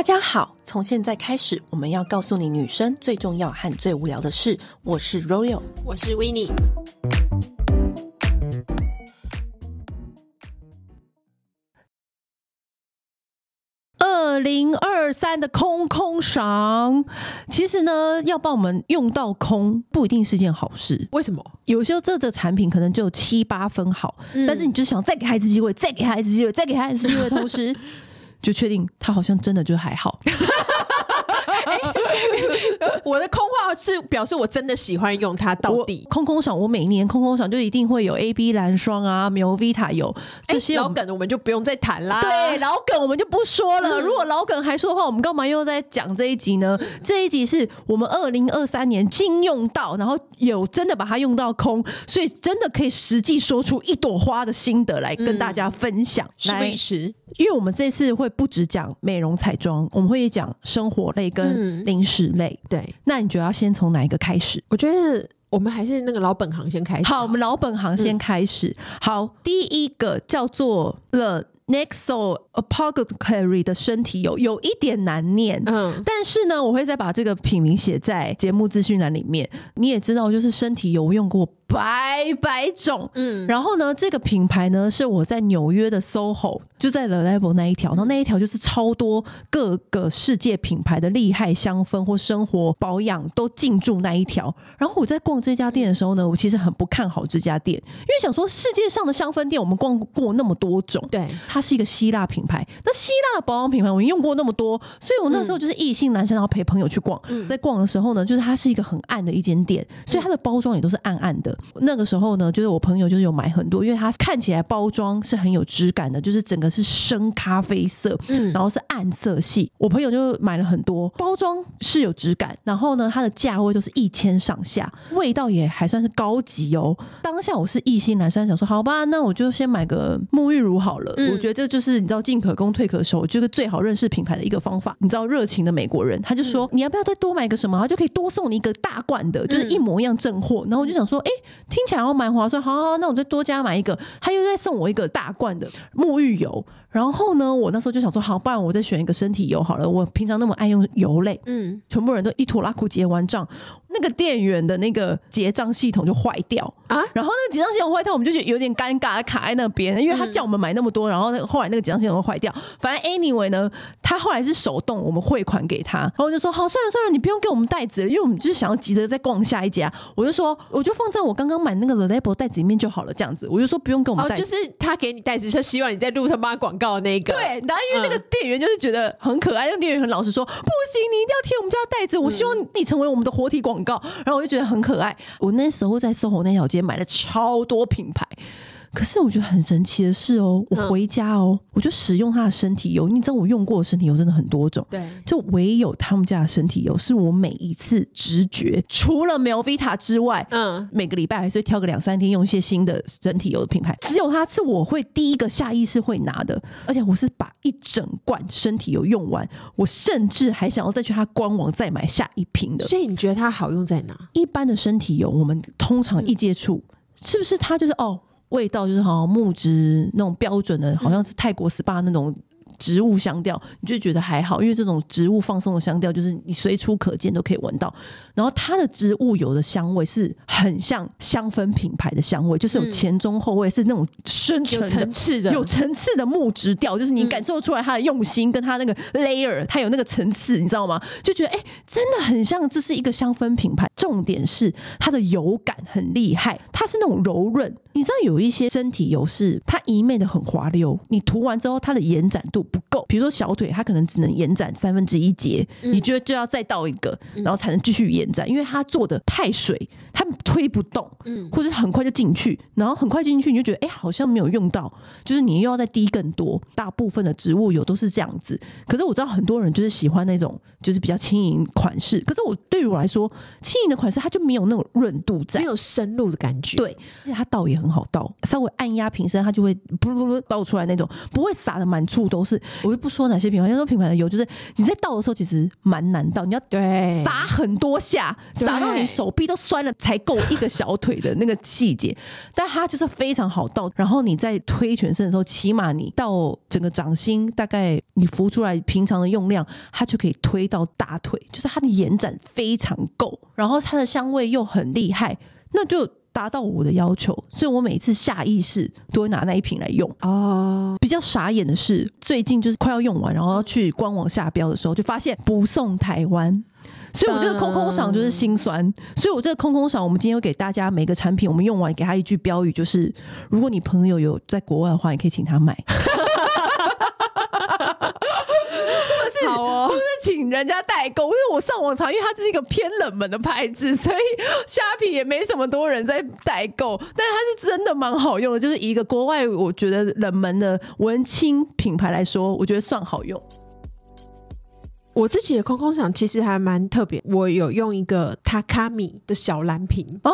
大家好，从现在开始，我们要告诉你女生最重要和最无聊的事。我是 Royal，我是 Winnie。二零二三的空空赏，其实呢，要帮我们用到空，不一定是件好事。为什么？有时候这个产品可能就有七八分好，嗯、但是你就想再给他一次机会，再给他一次机会，再给他一次机会，同时就确定他好像真的就还好。我的空话是表示我真的喜欢用它到底。空空赏，我每年空空赏就一定会有 A B 蓝霜啊，Melvita 有这些老梗，我们就不用再谈啦。对，老梗我们就不说了。如果老梗还说的话，我们干嘛又在讲这一集呢？这一集是我们二零二三年经用到，然后有真的把它用到空，所以真的可以实际说出一朵花的心得来跟大家分享。来，是因为我们这次会不只讲美容彩妆，我们会讲生活类跟零食类。对，那你觉得要先从哪一个开始？我觉得我们还是那个老本行先开始好。我们老本行先开始。嗯、好，第一个叫做 The Nexo Apothecary 的身体油，有一点难念，嗯，但是呢，我会再把这个品名写在节目资讯栏里面。你也知道，就是身体油用过。百百种，嗯，然后呢，这个品牌呢是我在纽约的 SOHO，就在 The Level 那一条，然后那一条就是超多各个世界品牌的厉害香氛或生活保养都进驻那一条。然后我在逛这家店的时候呢，我其实很不看好这家店，因为想说世界上的香氛店我们逛过那么多种，对，它是一个希腊品牌，那希腊的保养品牌我用过那么多，所以我那时候就是异性男生，然后陪朋友去逛，在逛的时候呢，就是它是一个很暗的一间店，所以它的包装也都是暗暗的。那个时候呢，就是我朋友就是有买很多，因为它看起来包装是很有质感的，就是整个是深咖啡色，嗯，然后是暗色系。我朋友就买了很多，包装是有质感，然后呢，它的价位都是一千上下，味道也还算是高级哦。当下我是一心阑珊，想说好吧，那我就先买个沐浴乳好了。嗯、我觉得这就是你知道进可攻退可守，就是最好认识品牌的一个方法。你知道热情的美国人，他就说、嗯、你要不要再多买个什么，他就可以多送你一个大罐的，就是一模一样正货。然后我就想说，哎，听。起来哦蛮划算，好，好，好，那我再多加买一个。他又再送我一个大罐的沐浴油。然后呢，我那时候就想说，好，不然我再选一个身体油好了。我平常那么爱用油类，嗯，全部人都一拖拉裤结完账，那个店员的那个结账系统就坏掉啊。然后那个结账系统坏掉，我们就觉得有点尴尬，卡在那边，因为他叫我们买那么多，然后后来那个结账系统坏掉。反正 anyway 呢，他后来是手动，我们汇款给他，然后我就说好，算了算了，你不用给我们袋子了，因为我们就是想要急着再逛下一家。我就说，我就放在我刚刚买那个 The Label 袋子里面就好了，这样子。我就说不用给我们袋子，哦，就是他给你袋子，就希望你在路上帮他广告那个。对。然后因为那个店员就是觉得很可爱，那个店员很老实说，不行，你一定要贴我们家袋子，我希望你成为我们的活体广告。然后我就觉得很可爱。我那时候在 SOHO 那条街买了超多品牌。可是我觉得很神奇的是哦，我回家哦，我就使用它的身体油。你知道我用过的身体油真的很多种，对，就唯有他们家的身体油是我每一次直觉，除了 Melvita 之外，嗯，每个礼拜还是会挑个两三天用一些新的身体油的品牌，只有它是我会第一个下意识会拿的，而且我是把一整罐身体油用完，我甚至还想要再去它官网再买下一瓶的。所以你觉得它好用在哪？一般的身体油，我们通常一接触，是不是它就是哦？味道就是好像木质那种标准的，好像是泰国 SPA 那种。植物香调，你就觉得还好，因为这种植物放松的香调，就是你随处可见都可以闻到。然后它的植物油的香味是很像香氛品牌的香味，就是有前中后味，是那种深沉的、有层次的、有层次的木质调，就是你感受出来它的用心，跟它那个 layer，它有那个层次，你知道吗？就觉得哎、欸，真的很像这是一个香氛品牌。重点是它的油感很厉害，它是那种柔润。你知道有一些身体油是它一昧的很滑溜，你涂完之后它的延展度不够，比如说小腿，它可能只能延展三分之一节，嗯、你觉得就要再倒一个，然后才能继续延展，因为它做的太水，它推不动，嗯，或者很快就进去，然后很快进去你就觉得哎、欸，好像没有用到，就是你又要再滴更多。大部分的植物油都是这样子，可是我知道很多人就是喜欢那种就是比较轻盈款式，可是我对于我来说，轻盈的款式它就没有那种润度在，没有深入的感觉，对，而且它倒也很好倒，稍微按压瓶身它就会 噗噜噜倒出来那种，不会洒的满处都是。就是我就不说哪些品牌，要说品牌的油就是你在倒的时候其实蛮难倒，你要对撒很多下，撒到你手臂都酸了才够一个小腿的那个细节。但它就是非常好倒，然后你在推全身的时候，起码你到整个掌心，大概你浮出来平常的用量，它就可以推到大腿，就是它的延展非常够，然后它的香味又很厉害，那就。达到我的要求，所以我每次下意识都会拿那一瓶来用。哦，比较傻眼的是，最近就是快要用完，然后要去官网下标的时候，就发现不送台湾，所以我这个空空赏就是心酸。所以我这个空空赏，我们今天会给大家每个产品，我们用完给他一句标语，就是如果你朋友有在国外的话，你可以请他买。都，是请人家代购，因为我上网查，因为它这是一个偏冷门的牌子，所以虾皮也没什么多人在代购，但是它是真的蛮好用的，就是一个国外我觉得冷门的文青品牌来说，我觉得算好用。我自己的空空想其实还蛮特别，我有用一个 Takami 的小蓝瓶哦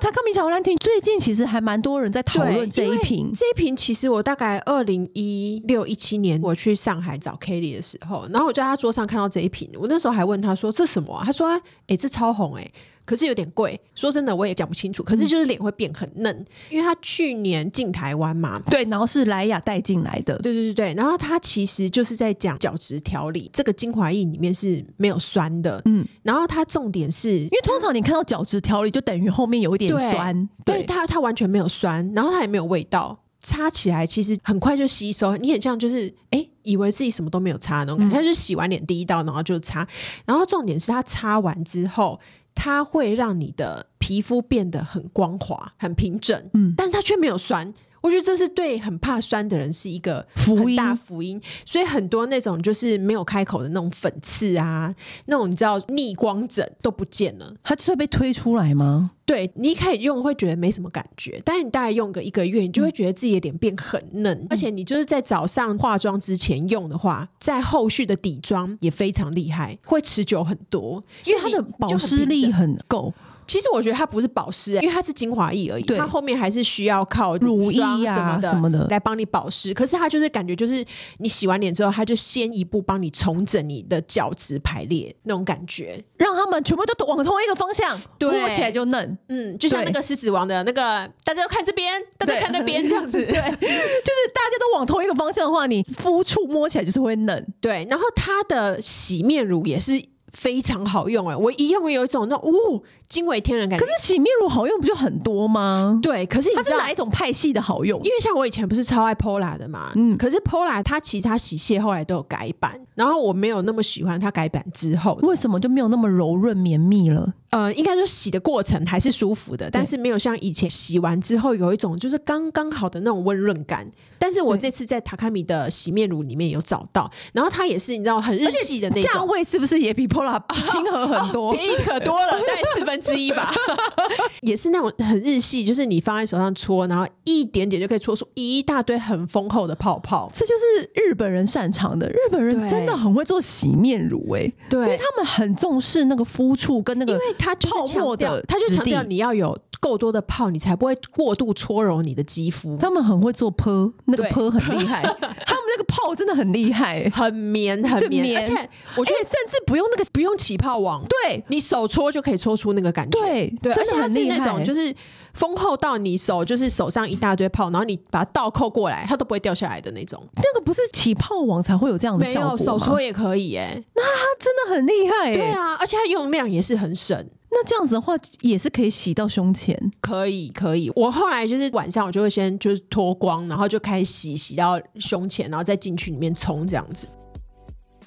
，Takami 小蓝瓶最近其实还蛮多人在讨论这一瓶。这一瓶其实我大概二零一六一七年我去上海找 Kelly 的时候，然后我就在他桌上看到这一瓶，我那时候还问他说这什么啊？他说哎、欸，这超红哎、欸。可是有点贵，说真的我也讲不清楚。可是就是脸会变很嫩，嗯、因为他去年进台湾嘛，对，然后是莱雅带进来的，对对对对。然后他其实就是在讲角质调理，这个精华液里面是没有酸的，嗯。然后它重点是因为通常你看到角质调理，就等于后面有一点酸，对，它它完全没有酸，然后它也没有味道，擦起来其实很快就吸收。你很像就是哎，以为自己什么都没有擦那种感觉，他、嗯、就洗完脸第一道，然后就擦。然后重点是它擦完之后。它会让你的皮肤变得很光滑、很平整，嗯，但是它却没有酸。我觉得这是对很怕酸的人是一个福音大福音，所以很多那种就是没有开口的那种粉刺啊，那种你知道逆光疹都不见了，它就会被推出来吗？对，你一开始用会觉得没什么感觉，但是你大概用个一个月，你就会觉得自己的脸变很嫩，嗯、而且你就是在早上化妆之前用的话，在后续的底妆也非常厉害，会持久很多，因为它的保湿力很够。其实我觉得它不是保湿，因为它是精华液而已。它后面还是需要靠乳液啊什么的来帮你保湿。可是它就是感觉就是你洗完脸之后，它就先一步帮你重整你的角质排列那种感觉，让他们全部都往同一个方向，摸起来就嫩。嗯，就像那个狮子王的那个，大家都看这边，大家看那边这样子。对，就是大家都往同一个方向的话，你肤触摸起来就是会嫩。对，然后它的洗面乳也是。非常好用哎、欸，我一用有一种那种哦，惊为天人感觉。可是洗面乳好用不就很多吗？对，可是它是哪一种派系的好用？因为像我以前不是超爱 Pola 的嘛，嗯，可是 Pola 它其他洗卸后来都有改版，然后我没有那么喜欢它改版之后，为什么就没有那么柔润绵密了？呃，应该说洗的过程还是舒服的，但是没有像以前洗完之后有一种就是刚刚好的那种温润感。但是我这次在塔卡米的洗面乳里面有找到，然后它也是你知道很日系的那种，价位是不是也比 Pola 亲和很多？哦哦、便宜可多了，大概四分之一吧。也是那种很日系，就是你放在手上搓，然后一点点就可以搓出一大堆很丰厚的泡泡。这就是日本人擅长的，日本人真的很会做洗面乳哎、欸，对，因为他们很重视那个肤触跟那个，因为他就是强调，它就强调你要有够多的泡，你才不会过度搓揉你的肌肤。他们很会做泼。那个泡很厉害，他们那个泡真的很厉害，很绵很绵，而且我觉得甚至不用那个不用起泡网，对，你手搓就可以搓出那个感觉，对，对，而且它是那种就是丰厚到你手就是手上一大堆泡，然后你把它倒扣过来，它都不会掉下来的那种。那个不是起泡网才会有这样的效果吗？没有，手搓也可以哎，那它真的很厉害，对啊，而且它用量也是很省。那这样子的话，也是可以洗到胸前，可以可以。我后来就是晚上，我就会先就是脱光，然后就开始洗，洗到胸前，然后再进去里面冲这样子。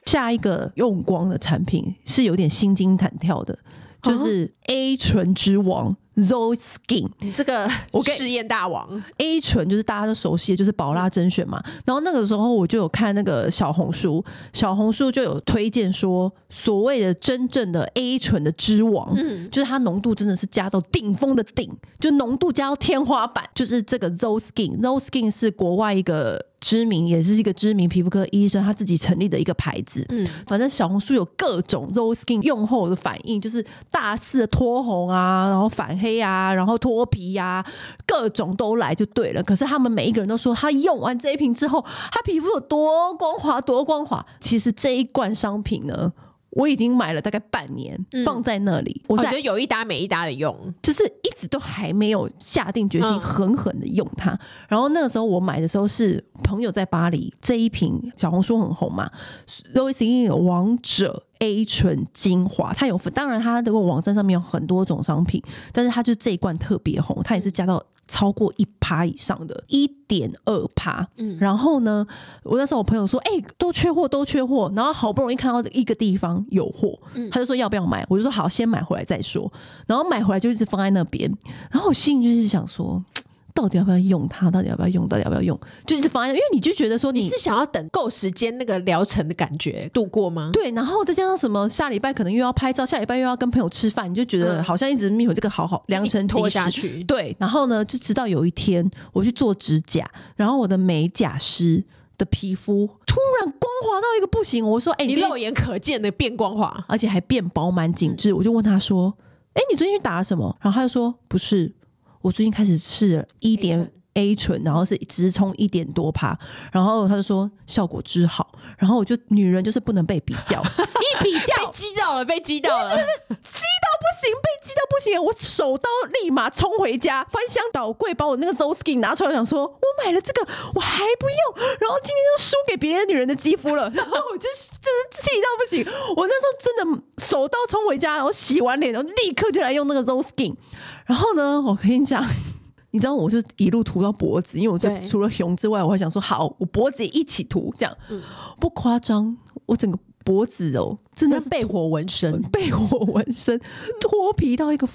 下一个用光的产品是有点心惊胆跳的，就是 A 醇之王。Zoe Skin，这个我试验大王 A 醇就是大家都熟悉的，就是宝拉甄选嘛。然后那个时候我就有看那个小红书，小红书就有推荐说，所谓的真正的 A 醇的之王，嗯，就是它浓度真的是加到顶峰的顶，就浓度加到天花板，就是这个 Zoe Skin。Zoe Skin 是国外一个知名，也是一个知名皮肤科医生，他自己成立的一个牌子。嗯，反正小红书有各种 Rose Skin 用后的反应，就是大肆的脱红啊，然后反黑啊，然后脱皮呀、啊，各种都来就对了。可是他们每一个人都说，他用完这一瓶之后，他皮肤有多光滑，多光滑。其实这一罐商品呢。我已经买了大概半年，嗯、放在那里。我觉得有一搭没一搭的用，就是一直都还没有下定决心狠狠的用它。嗯、然后那个时候我买的时候是朋友在巴黎，这一瓶小红书很红嘛，Rose Skin 王者 A 醇精华，它有分，当然它这个网站上面有很多种商品，但是它就这一罐特别红，它也是加到。超过一趴以上的，一点二趴。嗯，然后呢，我那时候我朋友说，哎、欸，都缺货，都缺货。然后好不容易看到一个地方有货，嗯，他就说要不要买？我就说好，先买回来再说。然后买回来就一直放在那边。然后我心里就是想说。到底要不要用它？到底要不要用？到底要不要用？就是方案，因为你就觉得说你，你是想要等够时间那个疗程的感觉度过吗？对，然后再加上什么，下礼拜可能又要拍照，下礼拜又要跟朋友吃饭，你就觉得好像一直没有这个好好良辰拖下去。对，然后呢，就直到有一天我去做指甲，然后我的美甲师的皮肤突然光滑到一个不行，我说：“哎、欸，你肉眼可见的变光滑，而且还变饱满紧致。嗯”我就问他说：“哎、欸，你最近去打了什么？”然后他就说：“不是，我最近开始试了一点。” A 醇，然后是直冲一点多趴，然后他就说效果之好，然后我就女人就是不能被比较，一比较被激到了，被激到了，激行，被激到不行，我手刀立马冲回家，翻箱倒柜把我那个 Rose Skin 拿出来，想说我买了这个我还不用，然后今天就输给别的女人的肌肤了，然 后我就就是气到不行，我那时候真的手刀冲回家，然后洗完脸，然后立刻就来用那个 Rose Skin，然后呢，我跟你讲。你知道，我就一路涂到脖子，因为我就除了熊之外，我还想说，好，我脖子也一起涂，这样、嗯、不夸张。我整个脖子哦，真的是被火纹身，被火纹身，脱皮到一个，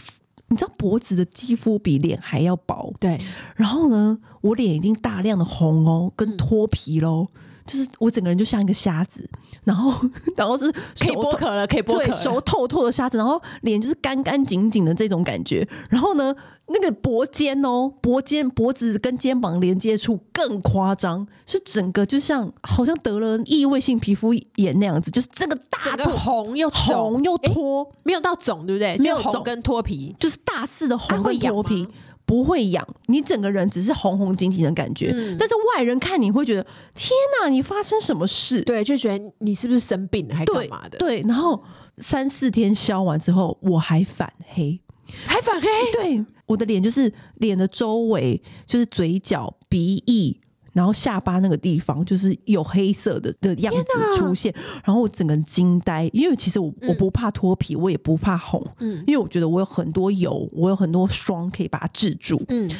你知道脖子的肌肤比脸还要薄，对。然后呢，我脸已经大量的红哦，跟脱皮喽。嗯就是我整个人就像一个瞎子，然后 然后是可以剥壳了，可以剥壳，熟透透的瞎子，然后脸就是干干净净的这种感觉。然后呢，那个脖肩哦，脖肩脖子跟肩膀连接处更夸张，是整个就像好像得了异位性皮肤炎那样子，就是这个大个红又红又脱，没有到肿，对不对？没有红跟脱皮，就是大肆的红跟脱皮。不会痒，你整个人只是红红紧紧的感觉，嗯、但是外人看你会觉得天哪，你发生什么事？对，就觉得你是不是生病还干嘛的？对，对，然后三四天消完之后，我还反黑，还反黑。对，我的脸就是脸的周围，就是嘴角、鼻翼。然后下巴那个地方就是有黑色的的样子出现，然后我整个人惊呆，因为其实我我不怕脱皮，我也不怕红，嗯，因为我觉得我有很多油，我有很多霜可以把它治住，嗯，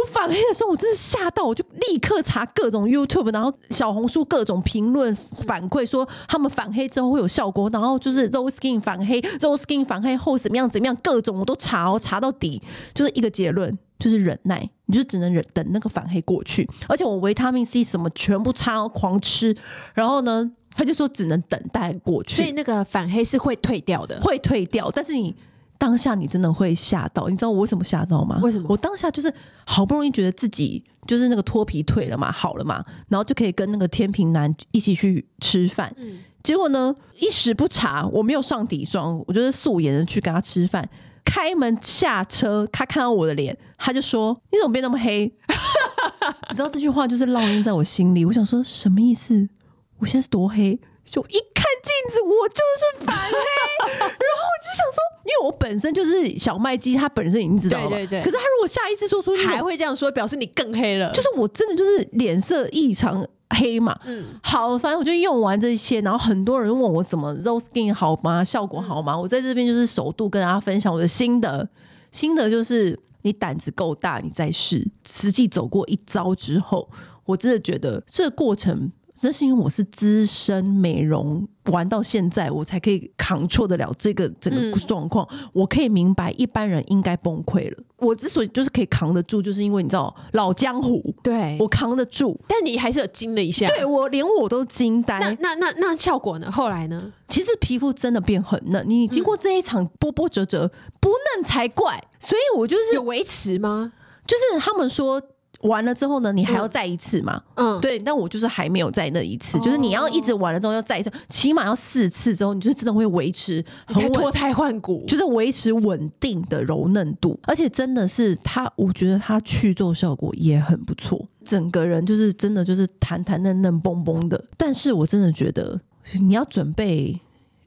我反黑的时候我真是吓到，我就立刻查各种 YouTube，然后小红书各种评论反馈说他们反黑之后会有效果，然后就是 Rose Skin 反黑，Rose Skin 反黑后怎么样怎么样，各种我都查，哦查到底就是一个结论。就是忍耐，你就只能忍等那个反黑过去。而且我维他命 C 什么全部擦狂吃，然后呢，他就说只能等待过去。所以那个反黑是会退掉的，会退掉。但是你当下你真的会吓到，你知道我为什么吓到吗？为什么？我当下就是好不容易觉得自己就是那个脱皮退了嘛，好了嘛，然后就可以跟那个天平男一起去吃饭。嗯，结果呢，一时不察，我没有上底妆，我就是素颜的去跟他吃饭。开门下车，他看到我的脸，他就说：“你怎么变那么黑？” 你知道这句话就是烙印在我心里。我想说什么意思？我现在是多黑？就一看镜子，我就是反黑。然后我就想说，因为我本身就是小麦肌，他本身已经知道了。对对对。可是他如果下一次说出去还会这样说，表示你更黑了。就是我真的就是脸色异常。黑嘛，嗯，好，反正我就用完这些，然后很多人问我怎么 Rose Skin 好吗？效果好吗？嗯、我在这边就是首度跟大家分享我的心得，心得就是你胆子够大，你再试，实际走过一遭之后，我真的觉得这个过程。这是因为我是资深美容，玩到现在我才可以 control 得了这个整个状况。嗯、我可以明白一般人应该崩溃了。我之所以就是可以扛得住，就是因为你知道老江湖，对我扛得住。但你还是有惊了一下，对我连我都惊呆。那那那那效果呢？后来呢？其实皮肤真的变很嫩。你经过这一场波波折折，不嫩才怪。所以我就是有维持吗？就是他们说。完了之后呢，你还要再一次嘛？嗯，对。但我就是还没有再那一次，嗯、就是你要一直完了之后要再一次，起码要四次之后，你就真的会维持很脱胎换骨，就是维持稳定的柔嫩度，而且真的是它，我觉得它去皱效果也很不错，整个人就是真的就是弹弹嫩嫩嘣嘣的。但是我真的觉得你要准备，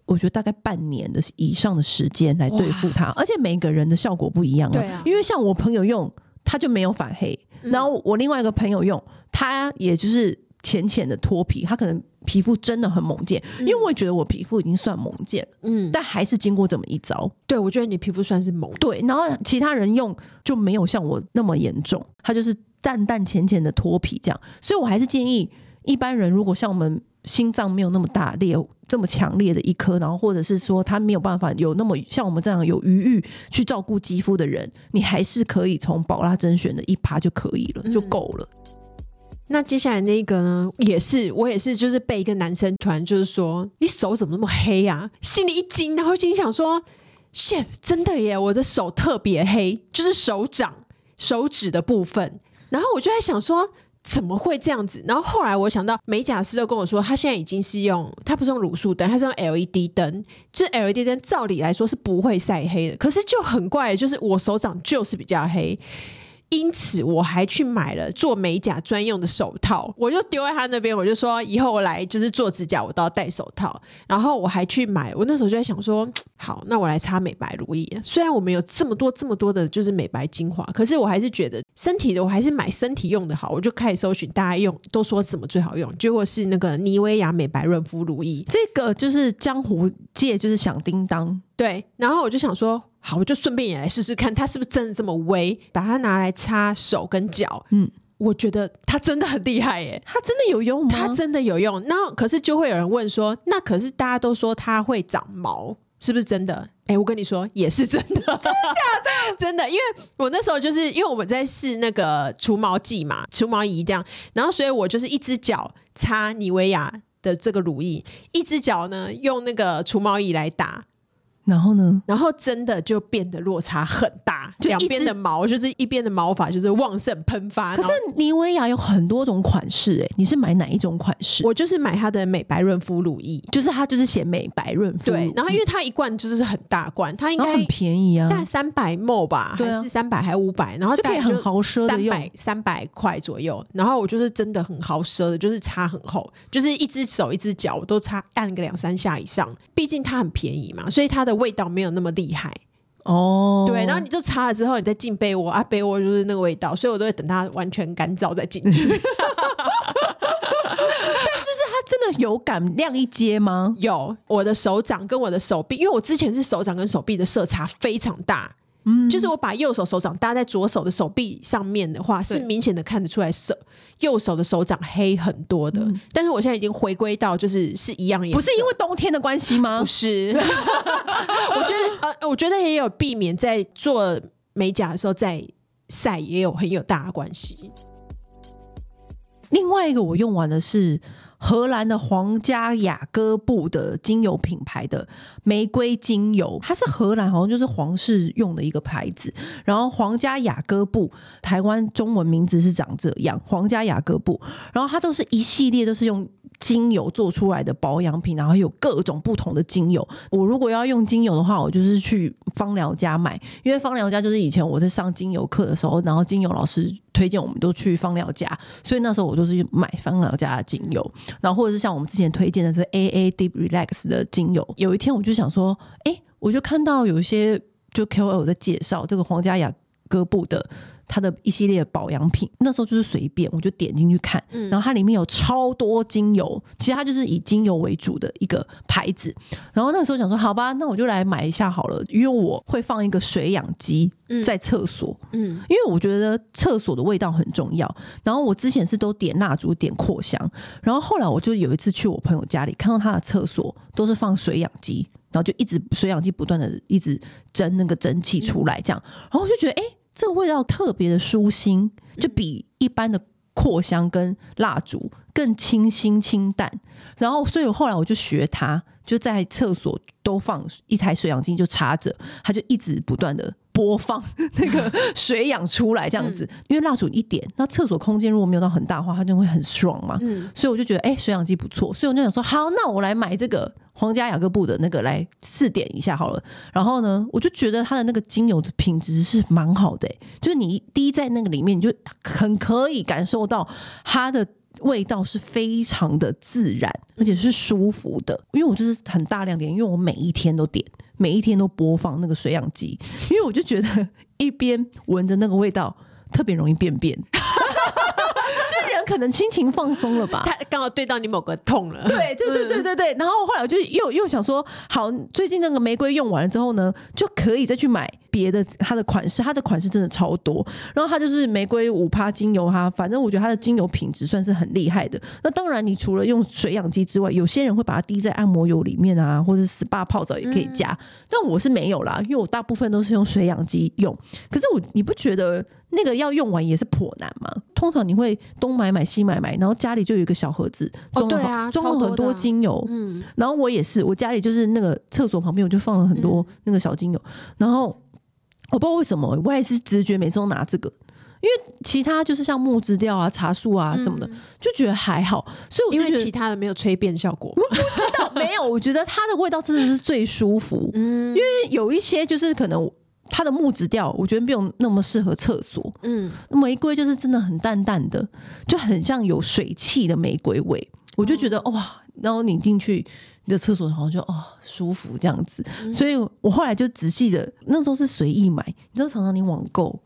我觉得大概半年的以上的时间来对付它，而且每个人的效果不一样啊。对啊，因为像我朋友用，他就没有反黑。然后我另外一个朋友用，他也就是浅浅的脱皮，他可能皮肤真的很猛健，因为我也觉得我皮肤已经算猛健，嗯，但还是经过这么一招，对，我觉得你皮肤算是猛，对，然后其他人用就没有像我那么严重，他就是淡淡浅浅的脱皮这样，所以我还是建议一般人如果像我们。心脏没有那么大烈，这么强烈的一颗，然后或者是说他没有办法有那么像我们这样有余裕去照顾肌肤的人，你还是可以从宝拉甄选的一趴就可以了，就够了。嗯。那接下来那个呢，也是我也是，就是被一个男生突然就是说，你手怎么那么黑呀？啊？心里一惊，然后心里想说，shit，真的耶，我的手特别黑，就是手掌手指的部分。然后我就在想说。怎么会这样子？然后后来我想到，美甲师都跟我说，他现在已经是用，他不是用卤素灯，他是用 LED 灯。就 LED 灯，照理来说是不会晒黑的，可是就很怪，就是我手掌就是比较黑。因此，我还去买了做美甲专用的手套，我就丢在他那边，我就说以后我来就是做指甲，我都要戴手套。然后我还去买，我那时候就在想说，好，那我来擦美白乳液。虽然我们有这么多这么多的，就是美白精华，可是我还是觉得身体的，我还是买身体用的好。我就开始搜寻大家用都说什么最好用，结果是那个妮维雅美白润肤乳液，这个就是江湖界就是响叮当。对，然后我就想说。好，我就顺便也来试试看，它是不是真的这么微？把它拿来擦手跟脚，嗯，我觉得它真的很厉害耶，它真的有用吗？它真的有用。那可是就会有人问说，那可是大家都说它会长毛，是不是真的？哎，我跟你说，也是真的，真的假的？真的，因为我那时候就是因为我们在试那个除毛剂嘛，除毛仪这样，然后所以我就是一只脚擦妮维雅的这个乳液，一只脚呢用那个除毛仪来打。然后呢？然后真的就变得落差很大，两边的毛就是一边的毛发就是旺盛喷发。可是妮维雅有很多种款式哎，你是买哪一种款式？我就是买它的美白润肤乳液，就是它就是写美白润肤。对，然后因为它一罐就是很大罐，它应该很便宜啊，大概三百 ml 吧，还是三百还是五百？然后就可以很豪奢的用，三百三百块左右。然后我就是真的很豪奢的，就是擦很厚，就是一只手一只脚我都擦按个两三下以上。毕竟它很便宜嘛，所以它的。味道没有那么厉害哦，对，然后你就擦了之后，你再进被窝啊，被窝就是那个味道，所以我都会等它完全干燥再进去。但就是它真的有感亮一阶吗？有，我的手掌跟我的手臂，因为我之前是手掌跟手臂的色差非常大。嗯，就是我把右手手掌搭在左手的手臂上面的话，是明显的看得出来手右手的手掌黑很多的。嗯、但是我现在已经回归到就是是一样颜色，不是因为冬天的关系吗？不是，我觉得呃，我觉得也有避免在做美甲的时候再晒，也有很有大的关系。另外一个我用完的是。荷兰的皇家雅各布的精油品牌的玫瑰精油，它是荷兰好像就是皇室用的一个牌子。然后皇家雅各布，台湾中文名字是长这样，皇家雅各布。然后它都是一系列都是用。精油做出来的保养品，然后有各种不同的精油。我如果要用精油的话，我就是去芳疗家买，因为芳疗家就是以前我在上精油课的时候，然后精油老师推荐我们都去芳疗家，所以那时候我就是买芳疗家的精油，然后或者是像我们之前推荐的是 AA Deep Relax 的精油。有一天我就想说，哎，我就看到有一些就 KOL 在介绍这个皇家雅各布的。它的一系列保养品，那时候就是随便，我就点进去看，然后它里面有超多精油，其实它就是以精油为主的一个牌子。然后那时候想说，好吧，那我就来买一下好了，因为我会放一个水养机在厕所，嗯，因为我觉得厕所的味道很重要。然后我之前是都点蜡烛、点扩香，然后后来我就有一次去我朋友家里，看到他的厕所都是放水养机，然后就一直水氧机不断的一直蒸那个蒸汽出来，这样，然后我就觉得，哎。这个味道特别的舒心，就比一般的扩香跟蜡烛更清新清淡。然后，所以后来我就学他，就在厕所都放一台水氧机，就插着，他就一直不断的播放 那个水氧出来这样子，嗯、因为蜡烛一点，那厕所空间如果没有到很大的话，它就会很爽嘛。嗯，所以我就觉得，哎、欸，水氧机不错，所以我就想说，好，那我来买这个皇家雅各布的那个来试点一下好了。然后呢，我就觉得它的那个精油的品质是蛮好的、欸，就是你滴在那个里面，你就很可以感受到它的。味道是非常的自然，而且是舒服的。因为我就是很大量点，因为我每一天都点，每一天都播放那个水养机，因为我就觉得一边闻着那个味道，特别容易便便。可能心情放松了吧，他刚好对到你某个痛了。对，对，对，对，对，对。然后后来我就又又想说，好，最近那个玫瑰用完了之后呢，就可以再去买别的它的款式，它的款式真的超多。然后它就是玫瑰五趴精油，哈，反正我觉得它的精油品质算是很厉害的。那当然，你除了用水养机之外，有些人会把它滴在按摩油里面啊，或者 SPA 泡澡也可以加。嗯、但我是没有啦，因为我大部分都是用水养机用。可是我你不觉得？那个要用完也是颇难嘛，通常你会东买买西买买，然后家里就有一个小盒子装了、哦啊、装了很多精油，嗯，然后我也是，我家里就是那个厕所旁边我就放了很多那个小精油，嗯、然后我不知道为什么，我也是直觉每次都拿这个，因为其他就是像木质调啊、茶树啊什么的，嗯、就觉得还好，所以我因为其他的没有催变效果，我不知道没有，我觉得它的味道真的是最舒服，嗯，因为有一些就是可能。它的木质调，我觉得没有那么适合厕所。嗯，玫瑰就是真的很淡淡的，就很像有水汽的玫瑰味。我就觉得、哦、哇，然后你进去你的厕所，好像就哦舒服这样子。嗯、所以我后来就仔细的，那时候是随意买。你知道，常常你网购，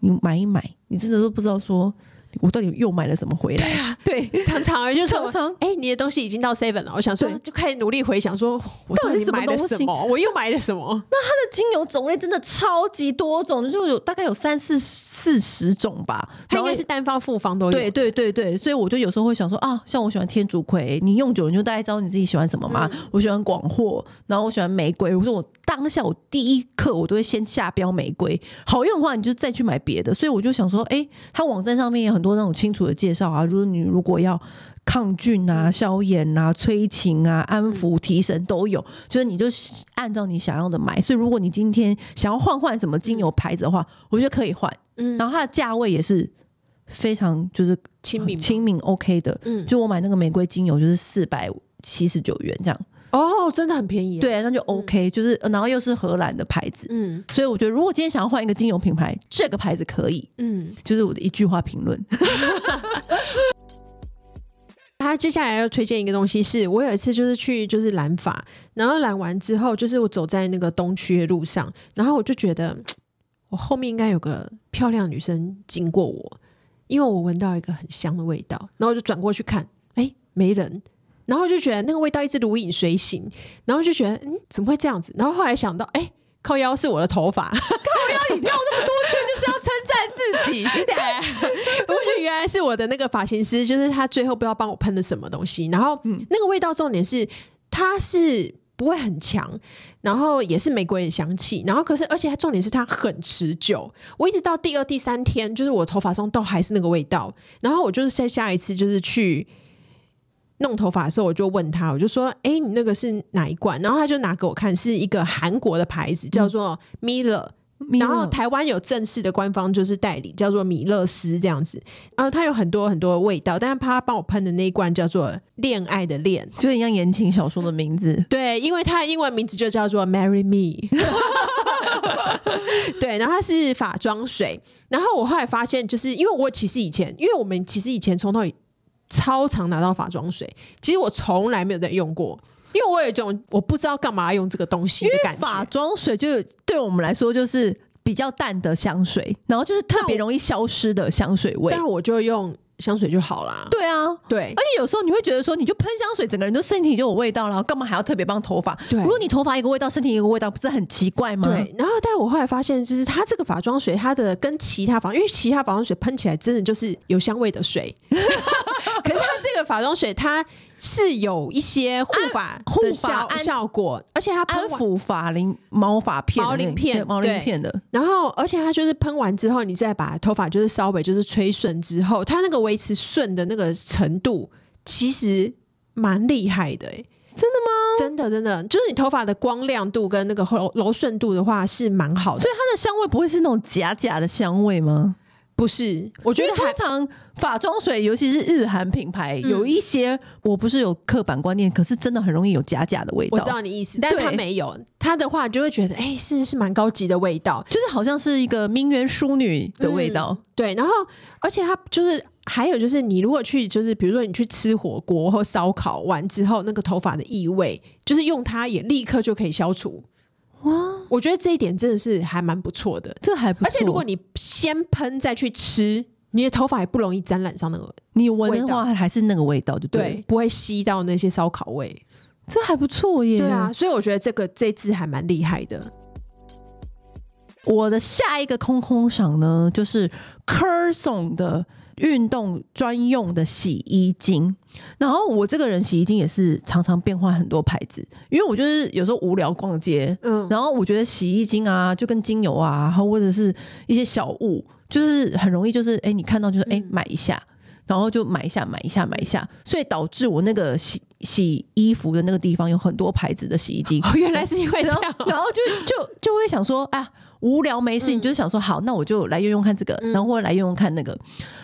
你买一买，你真的都不知道说。我到底又买了什么回来？对啊，对，常常而就是常常，哎、欸，你的东西已经到 seven 了，我想说，就开始努力回想，说我到底买了什么？我又买了什么？那它的精油种类真的超级多种，就有大概有三四四十种吧。它应该是单方、复方都有。对对对对，所以我就有时候会想说啊，像我喜欢天竺葵，你用久了你就大概知道你自己喜欢什么嘛。嗯、我喜欢广藿，然后我喜欢玫瑰。我说我当下我第一刻我都会先下标玫瑰，好用的话你就再去买别的。所以我就想说，哎、欸，它网站上面也很多那种清楚的介绍啊，如果你如果要抗菌啊、消炎啊、催情啊、安抚、提神都有，就是你就按照你想要的买。所以如果你今天想要换换什么精油牌子的话，我觉得可以换。嗯，然后它的价位也是非常就是亲民亲民 OK 的。嗯，就我买那个玫瑰精油就是四百七十九元这样。哦，真的很便宜。对，那就 OK，、嗯、就是然后又是荷兰的牌子，嗯，所以我觉得如果今天想要换一个精油品牌，这个牌子可以，嗯，就是我的一句话评论。他接下来要推荐一个东西是，是我有一次就是去就是染发，然后染完之后，就是我走在那个东区的路上，然后我就觉得我后面应该有个漂亮女生经过我，因为我闻到一个很香的味道，然后我就转过去看，哎，没人。然后就觉得那个味道一直如影随形，然后就觉得嗯，怎么会这样子？然后后来想到，哎，靠腰是我的头发，靠腰你绕那么多圈就是要称赞自己。对，我觉得原来是我的那个发型师，就是他最后不知道帮我喷的什么东西。然后那个味道重点是它是不会很强，然后也是玫瑰的香气。然后可是而且它重点是它很持久，我一直到第二、第三天，就是我头发上都还是那个味道。然后我就是在下一次就是去。弄头发的时候，我就问他，我就说：“哎、欸，你那个是哪一罐？”然后他就拿给我看，是一个韩国的牌子，叫做 Miele、嗯。然后台湾有正式的官方就是代理，叫做米勒斯这样子。然后它有很多很多的味道，但是他帮我喷的那一罐叫做“恋爱的恋”，就很像言情小说的名字。对，因为它的英文名字就叫做 “Marry Me”。对，然后它是发妆水。然后我后来发现，就是因为我其实以前，因为我们其实以前从头。超常拿到发妆水，其实我从来没有在用过，因为我有一种我不知道干嘛用这个东西的感觉。发妆水就对我们来说就是比较淡的香水，然后就是特别容易消失的香水味，但我就用。香水就好啦。对啊，对，而且有时候你会觉得说，你就喷香水，整个人都身体就有味道了，干嘛还要特别帮头发？对，如果你头发一个味道，身体一个味道，不是很奇怪吗？对。然后，但我后来发现，就是它这个发妆水，它的跟其他防，因为其他发妆水喷起来真的就是有香味的水，可是它这个发妆水它。是有一些护发护发效果，而且它安抚发龄毛发片、毛鳞片、毛鳞片的。然后，而且它就是喷完之后，你再把头发就是稍微就是吹顺之后，它那个维持顺的那个程度，其实蛮厉害的、欸。真的吗真的真的，就是你头发的光亮度跟那个柔柔顺度的话是蛮好的，所以它的香味不会是那种假假的香味吗？不是，我觉得通常发妆水，尤其是日韩品牌，嗯、有一些我不是有刻板观念，可是真的很容易有假假的味道。我知道你意思，但是它没有，它的话就会觉得，哎、欸，是是蛮高级的味道，就是好像是一个名媛淑女的味道。嗯、对，然后而且它就是还有就是，你如果去就是比如说你去吃火锅或烧烤完之后，那个头发的异味，就是用它也立刻就可以消除。哇，我觉得这一点真的是还蛮不错的，这还不错。而且如果你先喷再去吃，你的头发也不容易沾染上那个，你闻的话还是那个味道，就对，对，不会吸到那些烧烤味，这还不错耶。对啊，所以我觉得这个这支还蛮厉害的。我的下一个空空赏呢，就是 c u r s o n 的。运动专用的洗衣精，然后我这个人洗衣精也是常常变换很多牌子，因为我就是有时候无聊逛街，嗯，然后我觉得洗衣精啊，就跟精油啊，或者是一些小物，就是很容易就是哎，你看到就是哎买一下，然后就买一下买一下买一下，所以导致我那个洗洗衣服的那个地方有很多牌子的洗衣机，哦，原来是因为这样，然后就就就会想说啊。无聊没事，你就是想说好，那我就来用用看这个，然后或者来用用看那个。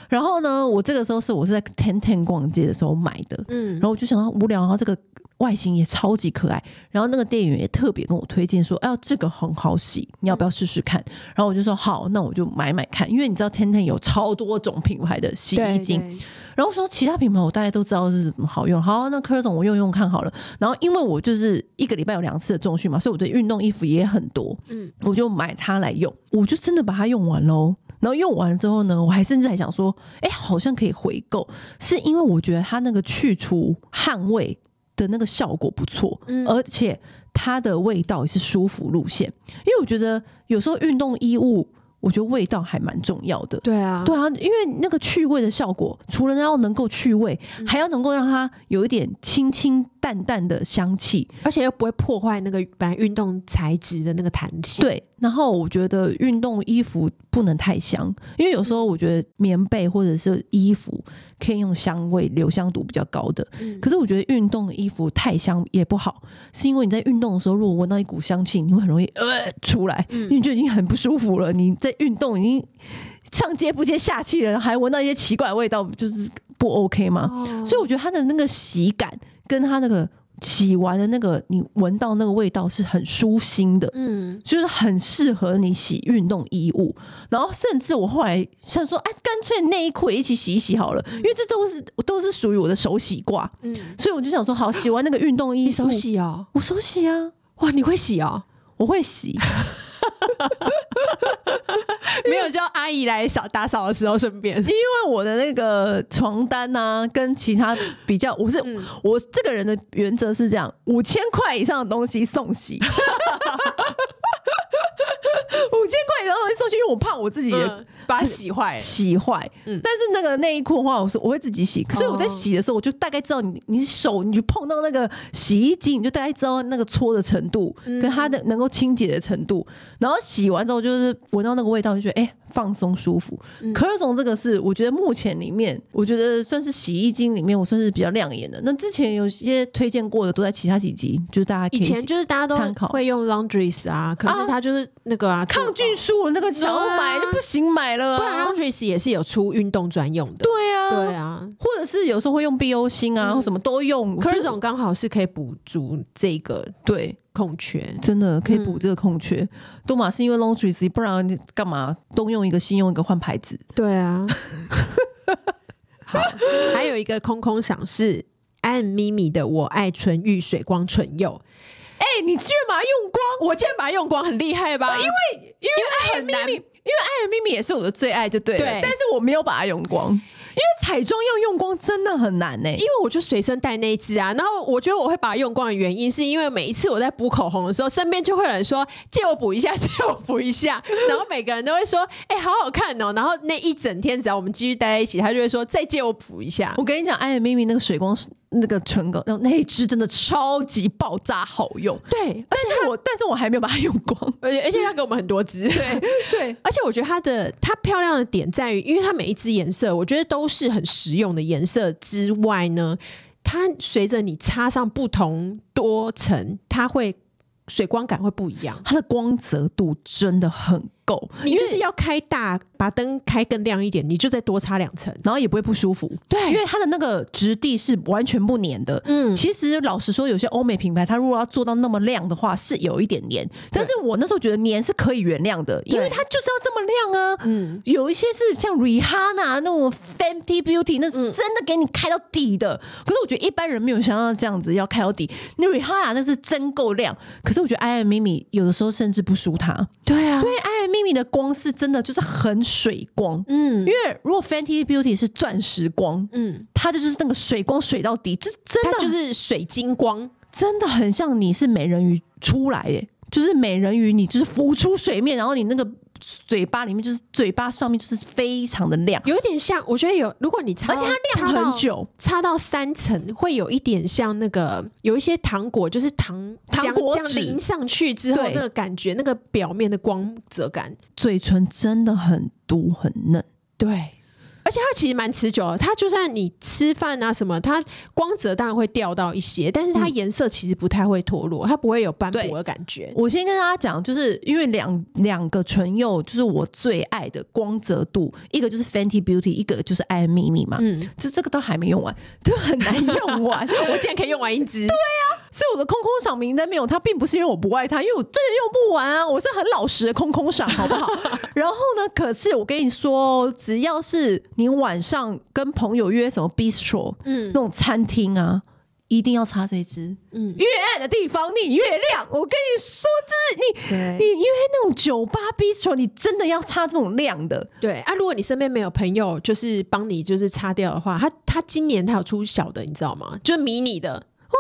然后呢，我这个时候是我是在 Ten Ten 逛街的时候买的，嗯，然后我就想到无聊，然后这个外形也超级可爱，然后那个店员也特别跟我推荐说，哎呀，这个很好洗，你要不要试试看？然后我就说好，那我就买买看，因为你知道 Ten Ten 有超多种品牌的洗衣精。然后说其他品牌我大概都知道是怎么好用，好，那 Curzon 我用用看好了。然后因为我就是一个礼拜有两次的重训嘛，所以我对运动衣服也很多，嗯，我就买它来用，我就真的把它用完喽。然后用完了之后呢，我还甚至还想说，哎，好像可以回购，是因为我觉得它那个去除汗味的那个效果不错，嗯，而且它的味道也是舒服路线，因为我觉得有时候运动衣物。我觉得味道还蛮重要的。对啊，对啊，因为那个去味的效果，除了要能够去味，嗯、还要能够让它有一点清清淡淡的香气，而且又不会破坏那个本来运动材质的那个弹性。对。然后我觉得运动衣服不能太香，因为有时候我觉得棉被或者是衣服可以用香味留香度比较高的，嗯、可是我觉得运动衣服太香也不好，是因为你在运动的时候如果闻到一股香气，你会很容易呃出来，因为就已经很不舒服了。你在运动已经上接不接下气了，还闻到一些奇怪的味道，就是不 OK 吗？哦、所以我觉得它的那个洗感跟它那个。洗完的那个，你闻到那个味道是很舒心的，嗯，就是很适合你洗运动衣物。然后甚至我后来想说，哎，干脆内衣裤也一起洗一洗好了，因为这都是都是属于我的手洗挂，嗯，所以我就想说，好，洗完那个运动衣，你手洗啊？我手洗啊！哇，你会洗啊？我会洗。没有叫阿姨来扫打扫的时候顺便，因为我的那个床单呢、啊，跟其他比较，我是、嗯、我这个人的原则是这样，五千块以上的东西送洗。五千块以上东西送去，因为我怕我自己也把它洗坏，洗坏。嗯，但是那个内衣裤的话，我说我会自己洗。所以我在洗的时候，我就大概知道你你手你就碰到那个洗衣机，你就大概知道那个搓的程度跟它的能够清洁的程度。然后洗完之后，就是闻到那个味道，就觉得哎。欸放松舒服，可是从这个是我觉得目前里面，我觉得算是洗衣精里面我算是比较亮眼的。那之前有些推荐过的都在其他几集，就是大家可以以前就是大家都会用 Laundress 啊，可是它就是那个啊，抗菌素那个想要买就不行买了，不然 Laundress 也是有出运动专用的。对啊，对啊，或者是有时候会用 BO 星啊，或什么都用。可是这种刚好是可以补足这个对。空缺真的可以补这个空缺，嗯、多嘛是因为 Laundress，不然你干嘛东用一个西用一个换牌子？对啊。好，还有一个空空想是 I am Mimi 的我爱纯欲水光唇釉。哎、欸，你居然把它用光？我居然把它用光，很厉害吧？因为因为 I am Mimi，因为 I am Mimi 也是我的最爱，就对了。对，但是我没有把它用光。因为彩妆要用光真的很难呢、欸，因为我就随身带那一支啊。然后我觉得我会把它用光的原因，是因为每一次我在补口红的时候，身边就会有人说借我补一下，借我补一下。然后每个人都会说，哎、欸，好好看哦。然后那一整天，只要我们继续待在一起，他就会说再借我补一下。我跟你讲，哎呀，明明那个水光那个唇膏，然后那一支真的超级爆炸好用。对，而且我，但是我还没有把它用光，而 且而且它给我们很多支。对对，而且我觉得它的它漂亮的点在于，因为它每一支颜色，我觉得都是很实用的颜色之外呢，它随着你擦上不同多层，它会水光感会不一样，它的光泽度真的很。够，你就是要开大，把灯开更亮一点，你就再多擦两层，然后也不会不舒服。对，因为它的那个质地是完全不粘的。嗯，其实老实说，有些欧美品牌，它如果要做到那么亮的话，是有一点粘。但是我那时候觉得粘是可以原谅的，因为它就是要这么亮啊。嗯，有一些是像 Rihanna 那种 Fenty Beauty，那是真的给你开到底的。嗯、可是我觉得一般人没有想到这样子要开到底。那 Rihanna 那是真够亮，可是我觉得 I Am Mimi 有的时候甚至不输它。对啊，对 I Am。秘密的光是真的就是很水光，嗯，因为如果 Fenty Beauty 是钻石光，嗯，它的就是那个水光水到底，这真的就是水晶光，真的很像你是美人鱼出来的，就是美人鱼你就是浮出水面，然后你那个。嘴巴里面就是嘴巴上面就是非常的亮，有一点像，我觉得有，如果你擦，而且它亮很久，擦到三层会有一点像那个有一些糖果，就是糖糖果浆淋上去之后那个感觉，那个表面的光泽感，嘴唇真的很嘟很嫩，对。而且它其实蛮持久的，它就算你吃饭啊什么，它光泽当然会掉到一些，但是它颜色其实不太会脱落，它不会有斑驳的感觉。我先跟大家讲，就是因为两两个唇釉就是我最爱的光泽度，一个就是 Fenty Beauty，一个就是 I Am Mimi 嘛，嗯，就这个都还没用完，就很难用完。我竟然可以用完一支，对呀、啊，所以我的空空赏名单没有它，并不是因为我不爱它，因为我真的用不完啊，我是很老实的空空赏，好不好？然后呢，可是我跟你说，只要是。你晚上跟朋友约什么 bistro，嗯，那种餐厅啊，一定要擦这支，嗯，越暗的地方你越亮。我跟你说，就是你，你因为那种酒吧 bistro，你真的要擦这种亮的。对啊，如果你身边没有朋友，就是帮你就是擦掉的话，他他今年他有出小的，你知道吗？就是迷你的，哇，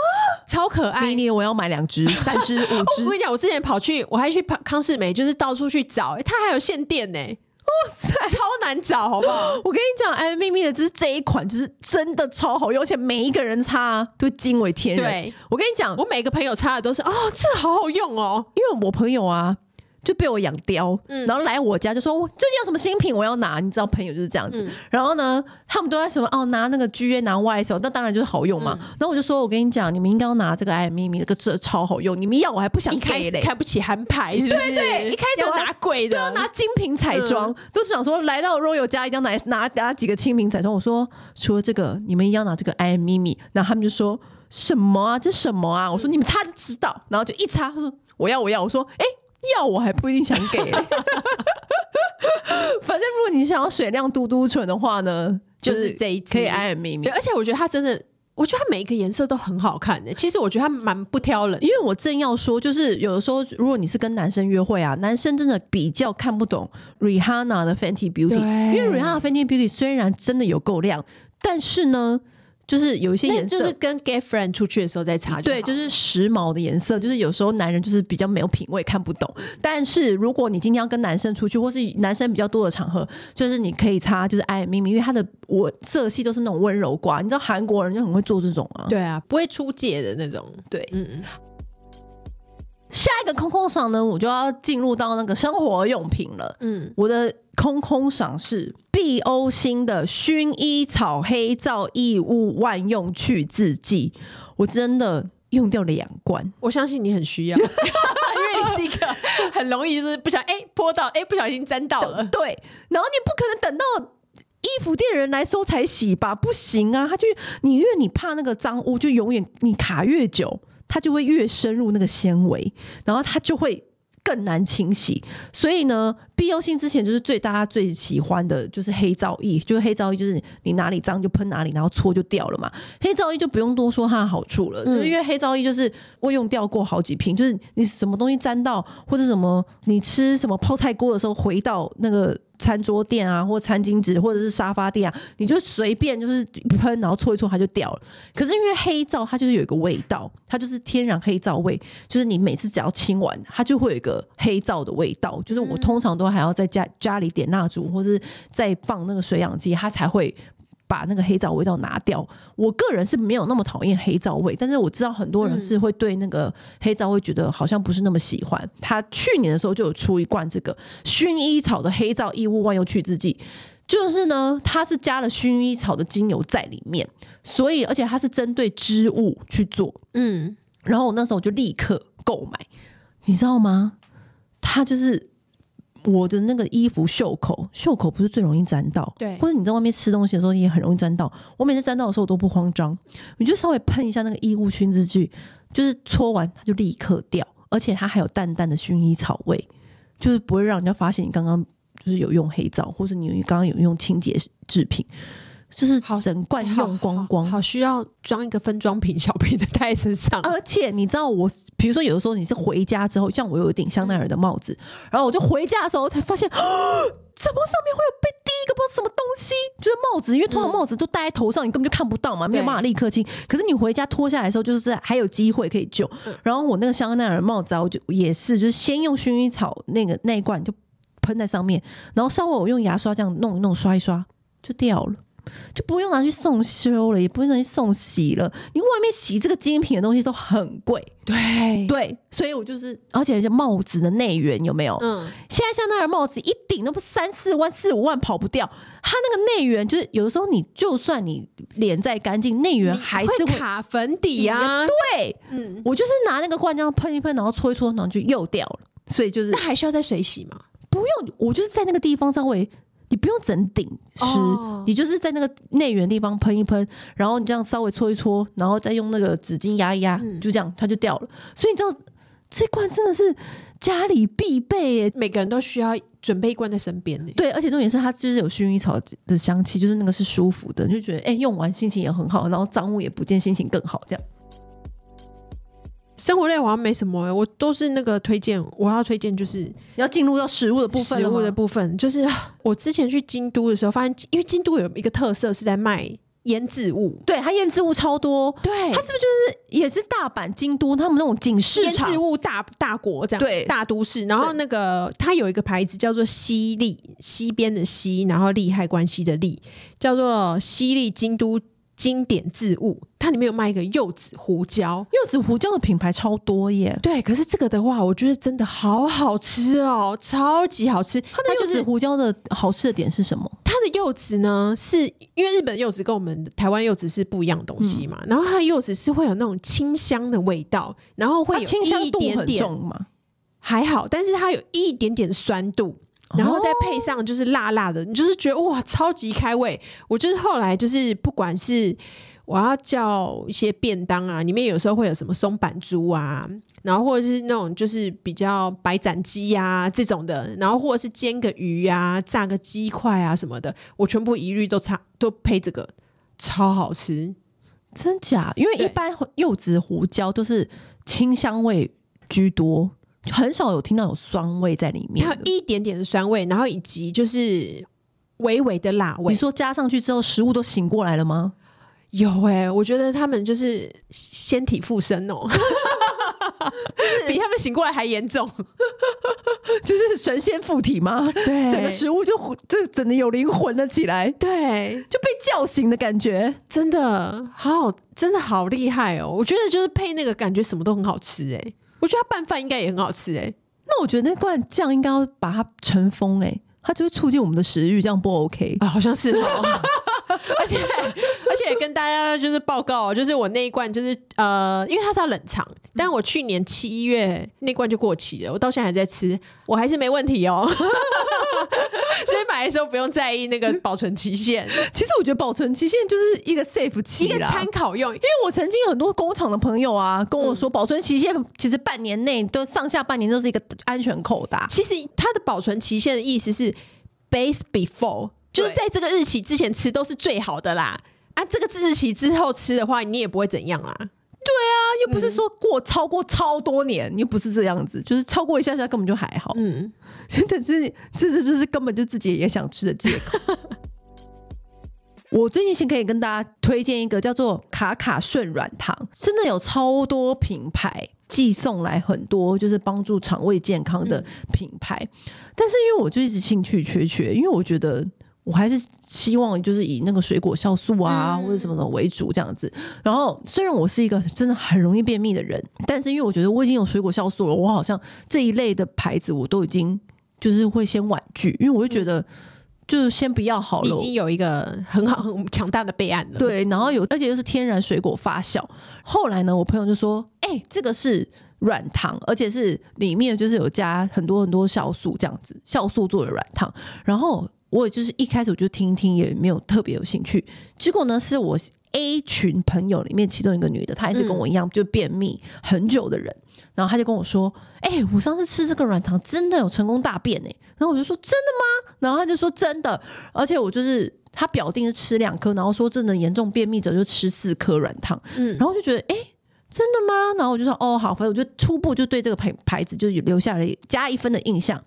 超可爱。迷你我要买两支、三支、五支。我跟你讲，我之前跑去，我还去康士美，就是到处去找，它还有限电呢。哇塞，超难找，好不好？我跟你讲，哎，秘密的就是这一款，就是真的超好用，而且每一个人擦都惊为天人。对，我跟你讲，我每个朋友擦的都是，哦，这好好用哦，因为我朋友啊。就被我养刁，然后来我家就说最近有什么新品我要拿，你知道朋友就是这样子。嗯、然后呢，他们都在什么哦拿那个 GA 拿 YSL，那当然就是好用嘛。嗯、然后我就说，我跟你讲，你们应该要拿这个 I Am Mimi，这个这超好用。你们要我还不想开嘞，看不起韩牌是不是？对对，一开始要拿贵的，都要拿精品彩妆，嗯、都是想说来到 Royal 家一定要拿拿拿几个精品彩妆。我说除了这个，你们一定要拿这个 I Am Mimi。然后他们就说什么啊？这什么啊？我说你们擦就知道。然后就一擦，他说我要我要。我说哎。欸要我还不一定想给，反正如果你想要水亮嘟嘟唇的话呢，就是这一支可以 I Am Mimi。而且我觉得它真的，我觉得它每一个颜色都很好看的。其实我觉得它蛮不挑人，因为我正要说，就是有的时候如果你是跟男生约会啊，男生真的比较看不懂 Rihanna 的 Fenty Beauty，因为 Rihanna Fenty Beauty 虽然真的有够亮，但是呢。就是有一些颜色，就是跟 gay friend 出去的时候再擦。对，就是时髦的颜色。就是有时候男人就是比较没有品味，看不懂。但是如果你今天要跟男生出去，或是男生比较多的场合，就是你可以擦，就是哎，明明因为它的我色系都是那种温柔挂。你知道韩国人就很会做这种啊。对啊，不会出界的那种。对，嗯嗯。下一个空空赏呢，我就要进入到那个生活用品了。嗯，我的空空赏是碧欧星的薰衣草黑皂异物万用去渍剂，我真的用掉了两罐。我相信你很需要，因为你是一个很容易就是不小心哎泼到哎不小心沾到了。对，然后你不可能等到衣服店人来收才洗吧？不行啊，他就你因为你怕那个脏污，就永远你卡越久。它就会越深入那个纤维，然后它就会更难清洗。所以呢，必要性之前就是最大家最喜欢的就是黑皂液，就是黑皂液就是你哪里脏就喷哪里，然后搓就掉了嘛。黑皂液就不用多说它的好处了，嗯、因为黑皂液就是我用掉过好几瓶，就是你什么东西沾到或者什么你吃什么泡菜锅的时候回到那个。餐桌垫啊，或餐巾纸，或者是沙发垫啊，你就随便就是喷，然后搓一搓，它就掉了。可是因为黑皂，它就是有一个味道，它就是天然黑皂味，就是你每次只要清完，它就会有一个黑皂的味道。就是我通常都还要在家家里点蜡烛，或是再放那个水氧机，它才会。把那个黑皂味道拿掉。我个人是没有那么讨厌黑皂味，但是我知道很多人是会对那个黑皂味觉得好像不是那么喜欢。他去年的时候就有出一罐这个薰衣草的黑皂异物万用去渍剂，就是呢，它是加了薰衣草的精油在里面，所以而且它是针对织物去做，嗯，然后我那时候就立刻购买，你知道吗？它就是我的那个衣服袖口，袖口不是最容易沾到，对，或者你在外面吃东西的时候，你也很容易沾到。我每次沾到的时候我都不慌张，你就稍微喷一下那个衣物熏渍剂，就是搓完它就立刻掉，而且它还有淡淡的薰衣草味，就是不会让人家发现你刚刚。就是有用黑皂，或者你刚刚有用清洁制品，就是整罐用光光，好，好，好需要装一个分装瓶小瓶的带在身上。而且你知道我，比如说有的时候你是回家之后，像我有一顶香奈儿的帽子，然后我就回家的时候才发现，怎么上面会有被滴一个不知道什么东西？就是帽子，因为通常帽子都戴在头上，你根本就看不到嘛，没有办法立刻清。可是你回家脱下来的时候，就是还有机会可以救。然后我那个香奈儿帽子啊，我就也是，就是先用薰衣草那个那一罐就。喷在上面，然后稍微我用牙刷这样弄一弄，刷一刷就掉了，就不用拿去送修了，也不用拿去送洗了。你外面洗这个精品的东西都很贵，对对，所以我就是，而且这帽子的内缘有没有？嗯，现在像那样帽子一顶都不三四万、四五万跑不掉。它那个内缘就是有的时候你就算你脸再干净，内缘还是会卡粉底啊。对，嗯，我就是拿那个罐这样喷一喷，然后搓一搓，然后就又掉了。所以就是，那还需要再水洗吗？不用，我就是在那个地方稍微，你不用整顶湿，oh. 你就是在那个内缘地方喷一喷，然后你这样稍微搓一搓，然后再用那个纸巾压一压，嗯、就这样它就掉了。所以你知道这罐真的是家里必备耶，每个人都需要准备一罐在身边。对，而且重点是它就是有薰衣草的香气，就是那个是舒服的，你就觉得哎、欸，用完心情也很好，然后脏物也不见，心情更好这样。生活类好像没什么、欸，我都是那个推荐。我要推荐就是要进入到食物的部分。食物的部分就是 我之前去京都的时候，发现因为京都有一个特色是在卖腌制物，对，它腌制物超多。对，它是不是就是也是大阪、京都他们那种景市腌制物大大国这样？对，大都市。然后那个它有一个牌子叫做西利，西边的西，然后利害关系的利，叫做西利京都。经典渍物，它里面有卖一个柚子胡椒，柚子胡椒的品牌超多耶。对，可是这个的话，我觉得真的好好吃哦，超级好吃。它的柚子胡椒的好吃的点是什么？它的柚子呢，是因为日本柚子跟我们台湾柚子是不一样的东西嘛，嗯、然后它的柚子是会有那种清香的味道，然后会有一点点还好，但是它有一点点酸度。然后再配上就是辣辣的，你就是觉得哇，超级开胃。我就是后来就是不管是我要叫一些便当啊，里面有时候会有什么松板猪啊，然后或者是那种就是比较白斩鸡啊这种的，然后或者是煎个鱼啊、炸个鸡块啊什么的，我全部一律都差都配这个，超好吃，真假？因为一般柚子胡椒都是清香味居多。很少有听到有酸味在里面，它有一点点的酸味，然后以及就是微微的辣味。你说加上去之后，食物都醒过来了吗？有哎、欸，我觉得他们就是仙体附身哦、喔，比他们醒过来还严重，就是神仙附体吗？对，整个食物就就整的有灵魂了起来，对，就被叫醒的感觉，真的好好，真的好厉害哦、喔！我觉得就是配那个感觉，什么都很好吃哎、欸。我觉得它拌饭应该也很好吃哎、欸，那我觉得那罐酱应该要把它尘封哎，它就会促进我们的食欲，这样不 OK 啊？好像是哦。而且 而且跟大家就是报告，就是我那一罐就是呃，因为它是要冷藏，但我去年七月那罐就过期了，我到现在还在吃，我还是没问题哦。所以买的时候不用在意那个保存期限。其实我觉得保存期限就是一个 safe 期，一个参考用。因为我曾经有很多工厂的朋友啊跟我说，保存期限其实半年内都上下半年都是一个安全扣打。其实它的保存期限的意思是 base before。就是在这个日期之前吃都是最好的啦，啊，这个日期之后吃的话，你也不会怎样啦。对啊，又不是说过超过超多年，又不是这样子，就是超过一下下根本就还好。嗯，真的是，这是就是根本就自己也想吃的借口。我最近先可以跟大家推荐一个叫做卡卡顺软糖，真的有超多品牌寄送来很多，就是帮助肠胃健康的品牌。嗯、但是因为我就一直兴趣缺缺，因为我觉得。我还是希望就是以那个水果酵素啊，嗯、或者什么什么为主这样子。然后虽然我是一个真的很容易便秘的人，但是因为我觉得我已经有水果酵素了，我好像这一类的牌子我都已经就是会先婉拒，因为我就觉得就是先不要好了。已经有一个很好很强大的备案了。对，然后有而且又是天然水果发酵。后来呢，我朋友就说：“哎、欸，这个是软糖，而且是里面就是有加很多很多酵素这样子，酵素做的软糖。”然后我也就是一开始我就听听，也没有特别有兴趣。结果呢，是我 A 群朋友里面其中一个女的，她也是跟我一样就便秘很久的人。嗯然后她就跟我说：“哎、欸，我上次吃这个软糖真的有成功大便哎。”然后我就说：“真的吗？”然后她就说：“真的。”而且我就是她表定是吃两颗，然后说真的严重便秘者就吃四颗软糖。嗯，然后就觉得哎、欸，真的吗？然后我就说：“哦，好。”反正我就初步就对这个牌牌子就留下了加一分的印象。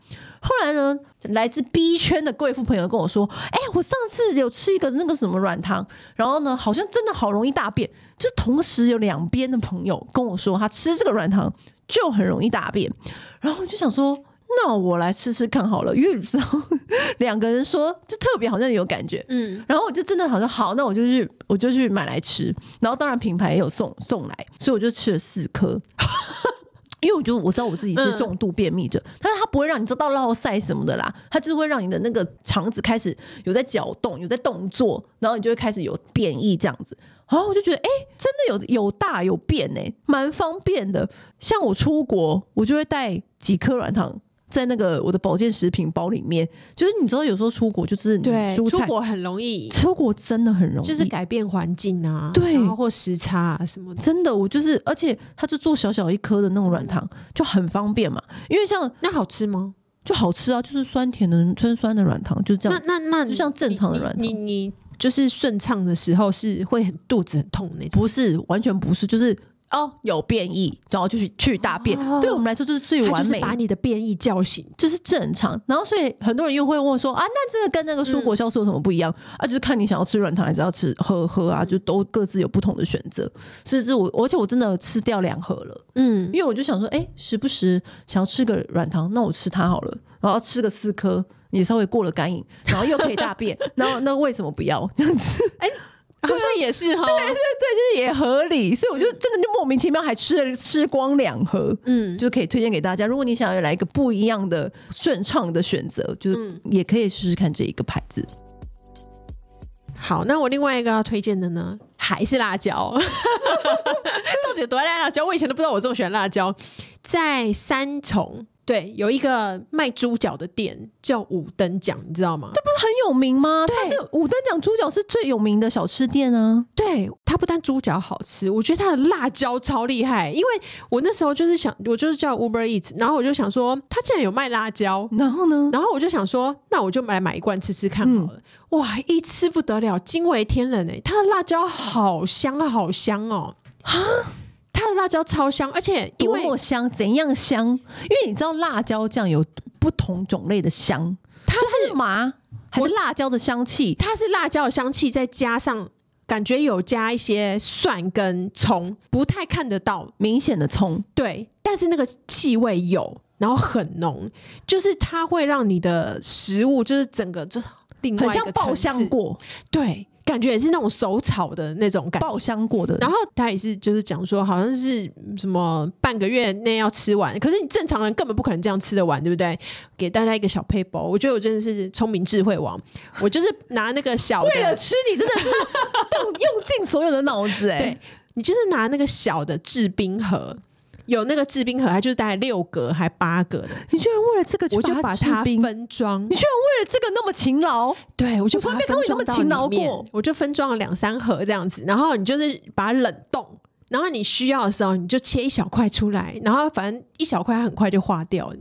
后来呢，来自 B 圈的贵妇朋友跟我说：“哎、欸，我上次有吃一个那个什么软糖，然后呢，好像真的好容易大便。”就同时有两边的朋友跟我说，他吃这个软糖。就很容易大便，然后我就想说，那我来吃吃看好了，因为你知道 两个人说就特别好像有感觉，嗯，然后我就真的好像好，那我就去我就去买来吃，然后当然品牌也有送送来，所以我就吃了四颗，因为我觉得我知道我自己是重度便秘者，嗯、但是它不会让你知道落塞什么的啦，它就是会让你的那个肠子开始有在搅动，有在动作，然后你就会开始有便意这样子。然后我就觉得，哎、欸，真的有有大有便哎，蛮方便的。像我出国，我就会带几颗软糖在那个我的保健食品包里面。就是你知道，有时候出国就是对，出国很容易，出国真的很容易，就是改变环境啊，对，然后或时差啊什么的。真的，我就是，而且它就做小小一颗的那种软糖，就很方便嘛。因为像那好吃吗？就好吃啊，就是酸甜的酸酸的软糖，就这样。那那那就像正常的软糖，你你。你你就是顺畅的时候是会很肚子很痛那种，不是完全不是，就是哦有便意，然后就是去大便，哦、对我们来说就是最完美，把你的便意叫醒，这、就是正常。然后所以很多人又会问说啊，那这个跟那个蔬果酵素有什么不一样、嗯、啊？就是看你想要吃软糖还是要吃喝喝啊，就都各自有不同的选择。所以这我而且我真的吃掉两盒了，嗯，因为我就想说，哎、欸，时不时想要吃个软糖，那我吃它好了，然后吃个四颗。也稍微过了干瘾，然后又可以大便，然后那为什么不要这样子？哎、欸，好像也是哈，对对对，就是也合理，所以我就真的就莫名其妙还吃了吃光两盒，嗯，就可以推荐给大家。如果你想要来一个不一样的顺畅的选择，就是也可以试试看这一个牌子。好，那我另外一个要推荐的呢，还是辣椒。到底有多爱辣椒？我以前都不知道我这么喜欢辣椒，在三重。对，有一个卖猪脚的店叫五等奖，你知道吗？这不是很有名吗？对，它是五等奖猪脚是最有名的小吃店啊。对，它不但猪脚好吃，我觉得它的辣椒超厉害。因为我那时候就是想，我就是叫 Uber Eats，然后我就想说，它竟然有卖辣椒，然后呢，然后我就想说，那我就来买一罐吃吃看好了。嗯、哇，一吃不得了，惊为天人哎！它的辣椒好香好香哦，啊！它的辣椒超香，而且因为多么香，怎样香？因为你知道辣椒酱有不同种类的香，它是麻还是辣椒的香气？它是辣椒的香气，再加上感觉有加一些蒜跟葱，不太看得到明显的葱，对，但是那个气味有，然后很浓，就是它会让你的食物就是整个就另外一个很像爆香过，对。感觉也是那种手炒的那种感觉，爆香过的。然后他也是就是讲说，好像是什么半个月内要吃完，可是你正常人根本不可能这样吃得完，对不对？给大家一个小配包，我觉得我真的是聪明智慧王，我就是拿那个小的，为了吃你真的是动用尽所有的脑子哎，对，你就是拿那个小的制冰盒。有那个制冰盒，它就是大概六格还八格的。你居然为了这个，我就把它分装。你居然为了这个那么勤劳？对，我就把它分装到里面。我，我就分装了两三盒这样子，然后你就是把它冷冻，然后你需要的时候你就切一小块出来，然后反正一小块很快就化掉。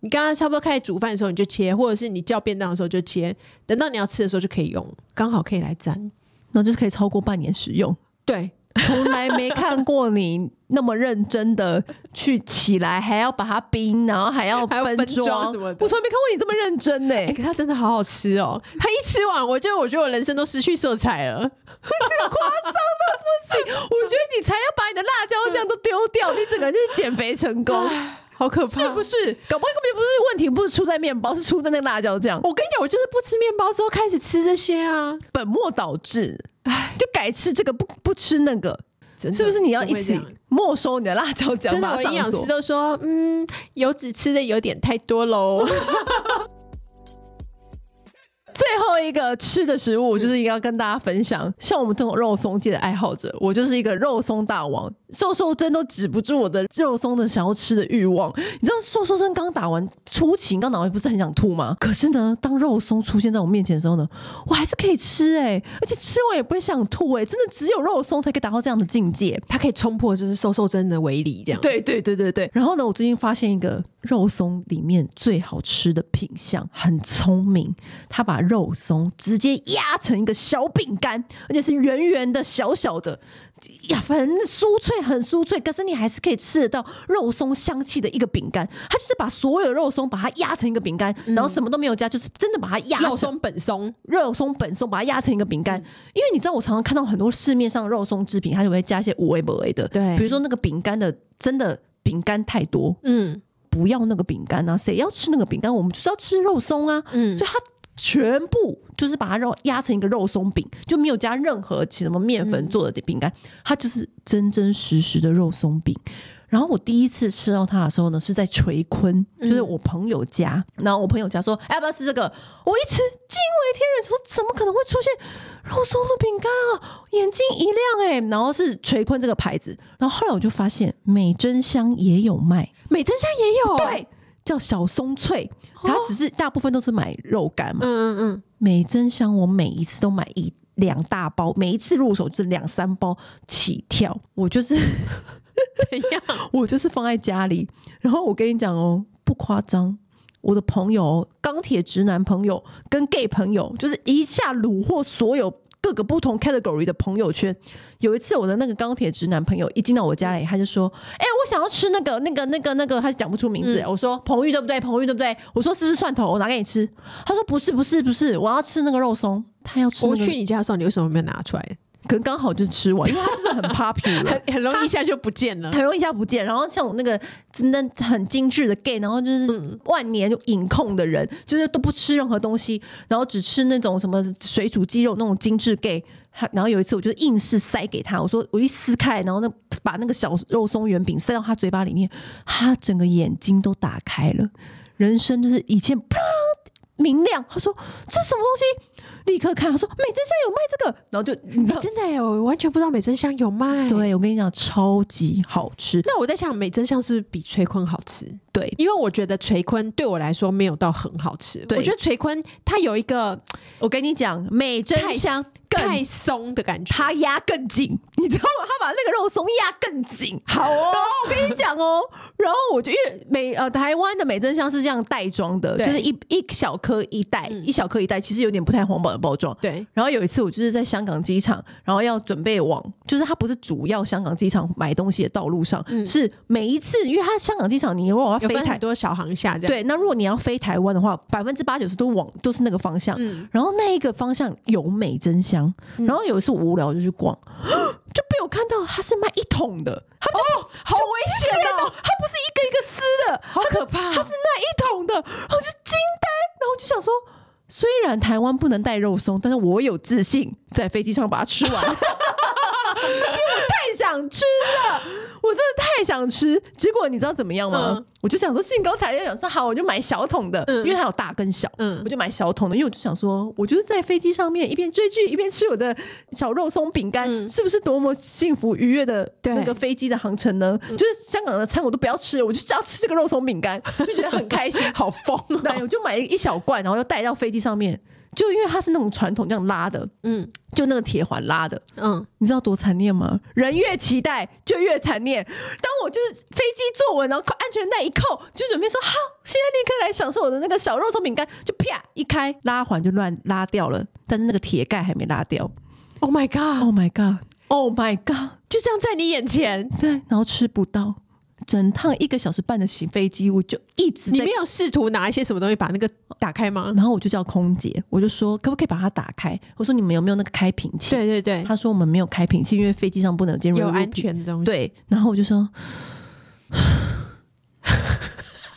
你刚刚差不多开始煮饭的时候你就切，或者是你叫便当的时候就切，等到你要吃的时候就可以用，刚好可以来沾，然后就是可以超过半年使用。对。从来没看过你那么认真的去起来，还要把它冰，然后还要 分装什么的。我从来没看过你这么认真呢、欸。可它真的好好吃哦！它一吃完，我就我觉得我人生都失去色彩了，夸张的不行。我觉得你才要把你的辣椒酱都丢掉，你整个就是减肥成功，好可怕，是不是？搞不好根本不是问题，不是出在面包，是出在那个辣椒酱。我跟你讲，我就是不吃面包之后开始吃这些啊，本末倒置。哎，就改吃这个不不吃那个，是不是？你要一起没收你的辣椒酱？真的，营养师都说，嗯，油脂吃的有点太多喽。最后一个吃的食物，我就是应该要跟大家分享。像我们这种肉松界的爱好者，我就是一个肉松大王，瘦瘦针都止不住我的肉松的想要吃的欲望。你知道瘦瘦针刚打完初期，刚打完不是很想吐吗？可是呢，当肉松出现在我面前的时候呢，我还是可以吃哎、欸，而且吃完也不会想吐哎、欸，真的只有肉松才可以达到这样的境界，它可以冲破就是瘦瘦针的围篱这样。对对对对对。然后呢，我最近发现一个肉松里面最好吃的品相，很聪明，他把肉松直接压成一个小饼干，而且是圆圆的、小小的，呀，很酥脆，很酥脆。可是你还是可以吃得到肉松香气的一个饼干。它就是把所有的肉松把它压成一个饼干，然后什么都没有加，就是真的把它压肉松本松，肉松本松把它压成一个饼干。因为你知道，我常常看到很多市面上的肉松制品，它就会加一些五味不味的，对，比如说那个饼干的真的。饼干太多，嗯，不要那个饼干啊！谁要吃那个饼干？我们就是要吃肉松啊，嗯，所以它全部就是把它肉压成一个肉松饼，就没有加任何其什么面粉做的饼干，嗯，它就是真真实实的肉松饼。然后我第一次吃到它的时候呢，是在垂坤，就是我朋友家。嗯、然后我朋友家说：“哎，要不要吃这个？”我一吃惊为天人，说：“怎么可能会出现肉松的饼干啊？”眼睛一亮，哎，然后是垂坤这个牌子。然后后来我就发现美珍香也有卖，美珍香也有，对，叫小松脆。它只是大部分都是买肉干嘛。嗯嗯嗯。美珍香我每一次都买一两大包，每一次入手就是两三包起跳。我就是。怎样？我就是放在家里，然后我跟你讲哦，不夸张，我的朋友钢铁直男朋友跟 gay 朋友，就是一下虏获所有各个不同 category 的朋友圈。有一次，我的那个钢铁直男朋友一进到我家里，他就说：“哎、欸，我想要吃那个、那个、那个、那个。”他讲不出名字。嗯、我说：“彭玉对不对？彭玉对不对？”我说：“是不是蒜头？我拿给你吃。”他说：“不是，不是，不是，我要吃那个肉松。”他要吃、那個。我去你家的时候，你为什么没有拿出来？可能刚好就吃完，因为它真的很 popular，很很容易一下就不见了，很容易一下不见。然后像我那个真的很精致的 gay，然后就是万年饮控的人，就是都不吃任何东西，然后只吃那种什么水煮鸡肉那种精致 gay。然后有一次我就硬是塞给他，我说我一撕开，然后那把那个小肉松圆饼塞到他嘴巴里面，他整个眼睛都打开了，人生就是以前啪明亮。他说这什么东西？立刻看，他说美珍香有卖这个，然后就你知道真的哎，我完全不知道美珍香有卖。对，我跟你讲，超级好吃。那我在想，美珍香是不是比垂坤好吃？对，因为我觉得垂坤对我来说没有到很好吃。我觉得垂坤它有一个，我跟你讲，美珍香。太松的感觉，它压更紧，你知道吗？他把那个肉松压更紧。好哦，然后我跟你讲哦，然后我就因为美呃台湾的美珍香是这样袋装的，就是一一小颗一袋，嗯、一小颗一袋，其实有点不太环保的包装。对。然后有一次我就是在香港机场，然后要准备往，就是它不是主要香港机场买东西的道路上，嗯、是每一次，因为它香港机场你如果要飞台多小航下这样，对，那如果你要飞台湾的话，百分之八九十都往都是那个方向。嗯。然后那一个方向有美珍香。然后有一次我无聊就去逛，就被我看到他是卖一桶的，他哦，好危险哦！他不是一个一个撕的，好可怕！他是卖一桶的，然后就惊呆，然后我就想说，虽然台湾不能带肉松，但是我有自信在飞机上把它吃完，因为我太想吃了，我真的太想吃。结果你知道怎么样吗？嗯我就想说，兴高采烈想说好，我就买小桶的，嗯、因为它有大跟小，嗯、我就买小桶的，因为我就想说，我就是在飞机上面一边追剧一边吃我的小肉松饼干，嗯、是不是多么幸福愉悦的那个飞机的航程呢？就是香港的餐我都不要吃，我就只要吃这个肉松饼干，就觉得很开心，好疯、哦。对，我就买一小罐，然后又带到飞机上面。就因为它是那种传统这样拉的，嗯，就那个铁环拉的，嗯，你知道多残念吗？人越期待就越残念。当我就是飞机坐稳，然后安全带一扣，就准备说好，现在立刻来享受我的那个小肉松饼干，就啪一开拉环就乱拉掉了，但是那个铁盖还没拉掉。Oh my god！Oh my god！Oh my god！就这样在你眼前，对，然后吃不到。整趟一个小时半的行飞机，我就一直你没有试图拿一些什么东西把那个打开吗？然后我就叫空姐，我就说可不可以把它打开？我说你们有没有那个开瓶器？对对对，他说我们没有开瓶器，因为飞机上不能进入有安全的东西。对，然后我就说，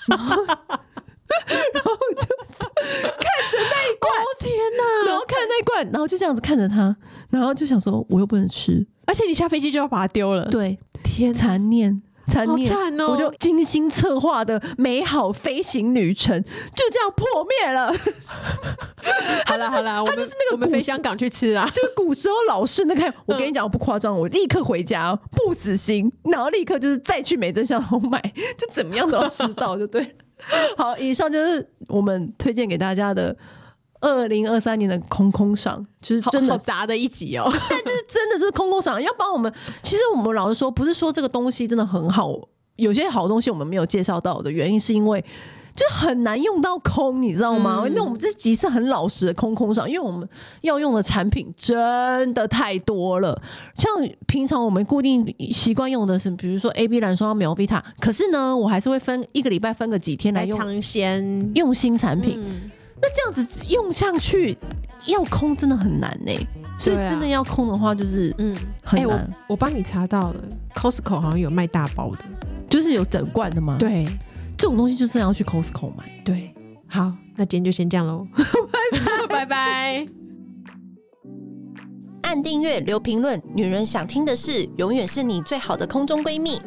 然后然后我就看着那一罐，哦天哪！然后看着那一罐，然后就这样子看着他，然后就想说我又不能吃，而且你下飞机就要把它丢了。对，天残念。残念好惨哦！我就精心策划的美好飞行旅程就这样破灭了。好了好了，我们就是那个我们飞香港去吃啦。就古时候老式那个，我跟你讲，我不夸张，我立刻回家不死心，然后立刻就是再去美珍香楼买，就怎么样都要吃到，就对。好，以上就是我们推荐给大家的二零二三年的空空赏，就是真的砸的一集哦。但就是真的就是空空赏，要帮我们。其实我们老实说，不是说这个东西真的很好，有些好东西我们没有介绍到的原因，是因为就很难用到空，你知道吗？嗯、那我们这集是很老实的空空赏，因为我们要用的产品真的太多了。像平常我们固定习惯用的是，比如说 A B 蓝霜、美欧比塔，可是呢，我还是会分一个礼拜分个几天来用尝鲜用新产品。嗯那这样子用上去要空真的很难呢、欸，所以真的要空的话就是嗯很难。欸、我我帮你查到了，Costco 好像有卖大包的，就是有整罐的吗？对，这种东西就是要去 Costco 买。对，好，那今天就先这样喽，拜拜拜拜。按订阅留评论，女人想听的事，永远是你最好的空中闺蜜。